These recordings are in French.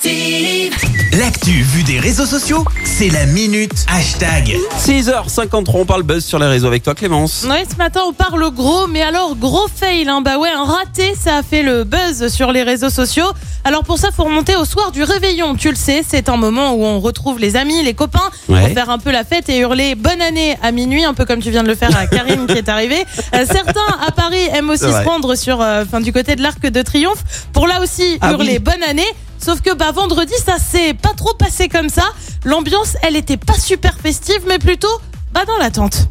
Active. L'actu vue des réseaux sociaux, c'est la minute hashtag. 6h53, on parle buzz sur les réseaux avec toi Clémence. Ouais, ce matin on parle gros, mais alors gros fail, hein. bah ouais, un raté, ça a fait le buzz sur les réseaux sociaux. Alors pour ça, faut remonter au soir du réveillon, tu le sais, c'est un moment où on retrouve les amis, les copains, Ouais. pour faire un peu la fête et hurler bonne année à minuit, un peu comme tu viens de le faire à Karine qui est arrivée. Euh, certains à Paris aiment aussi se rendre sur, euh, enfin du côté de l'Arc de Triomphe, pour là aussi Ah hurler oui. bonne année. Sauf que bah vendredi, ça s'est pas trop passé comme ça. L'ambiance, elle était pas super festive, mais plutôt bah dans l'attente.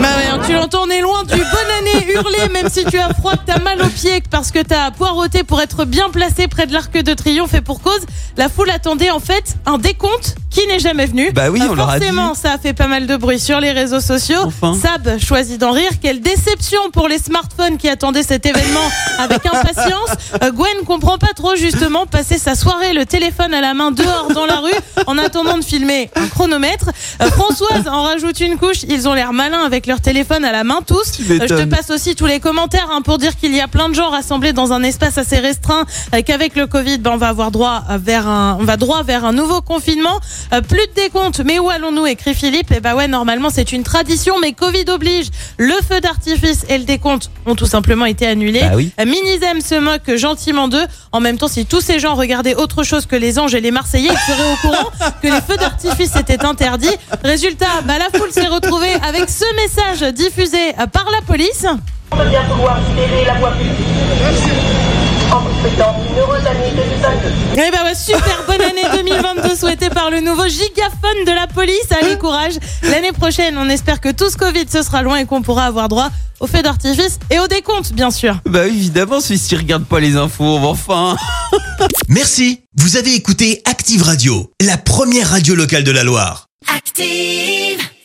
Bah hein, tu l'entends, on est loin du bonne année hurler, même si tu as froid, que t'as mal aux pieds, parce que t'as poireauté pour être bien placé près de l'arc de triomphe et pour cause, la foule attendait en fait un décompte qui n'est jamais venu. Bah oui, Euh, on leur a Forcément, ça a fait pas mal de bruit sur les réseaux sociaux. Enfin. Sab choisit d'en rire. Quelle déception pour les smartphones qui attendaient cet événement avec impatience. Euh, Gwen comprend pas trop justement passer sa soirée le téléphone à la main dehors dans la rue en attendant de filmer un chronomètre. Euh, Françoise en rajoute une couche. Ils ont l'air malins avec leur téléphone à la main tous. Euh, je te passe aussi tous les commentaires hein, pour dire qu'il y a plein de gens rassemblés dans un espace assez restreint euh, qu'avec le Covid, ben, on va avoir droit vers un, on va droit vers un nouveau confinement. Euh, plus de décompte, mais où allons-nous écrit Philippe. Et bah ouais, normalement c'est une tradition, mais Covid oblige. Le feu d'artifice et le décompte ont tout simplement été annulés. Bah oui. Euh, Minizem se moque gentiment d'eux. En même temps, si tous ces gens regardaient autre chose que les anges et les Marseillais, ils seraient au courant que les feux d'artifice étaient interdits. Résultat, bah, la foule s'est retrouvée avec ce message diffusé euh, par la police. On va bien pouvoir libérer la voie publique. En vous souhaitant une heureuse année 2022. Eh ouais, super bonne année 2022 souhaitée par le nouveau gigaphone de la police. Allez, courage. L'année prochaine, on espère que tout ce Covid, ce sera loin et qu'on pourra avoir droit au feu d'artifice et au décompte, bien sûr. Bah évidemment, si tu regardes pas les infos, enfin. Merci, vous avez écouté Active Radio, la première radio locale de la Loire. Active.